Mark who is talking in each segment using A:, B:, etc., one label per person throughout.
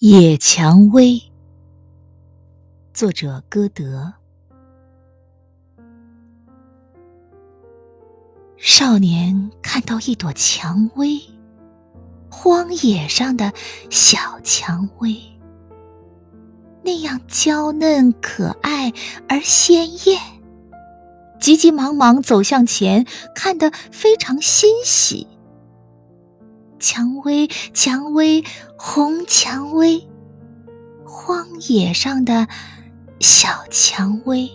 A: 野蔷薇，作者歌德。少年看到一朵蔷薇，荒野上的小蔷薇，那样娇嫩可爱而鲜艳，急急忙忙走向前，看得非常欣喜。蔷薇，蔷薇，红蔷薇，荒野上的小蔷薇。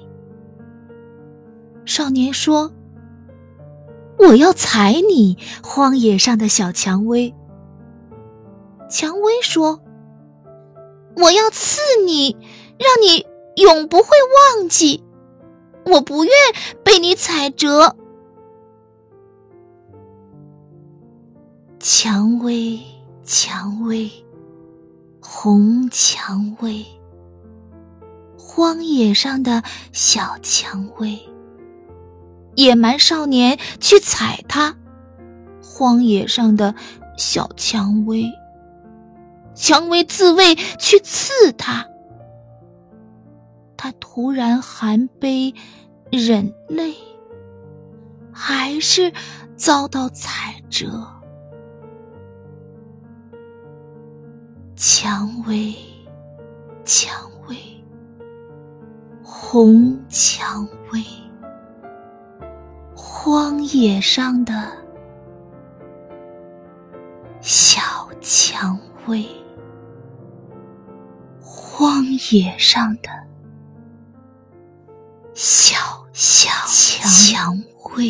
A: 少年说：“我要采你，荒野上的小蔷薇。”蔷薇说：“
B: 我要刺你，让你永不会忘记。我不愿被你踩折。”
A: 蔷薇，蔷薇，红蔷薇，荒野上的小蔷薇。野蛮少年去采它，荒野上的小蔷薇。蔷薇自卫去刺它，它突然含悲忍泪，还是遭到踩折。蔷薇，蔷薇，红蔷薇，荒野上的小蔷薇，荒野上的小小蔷薇。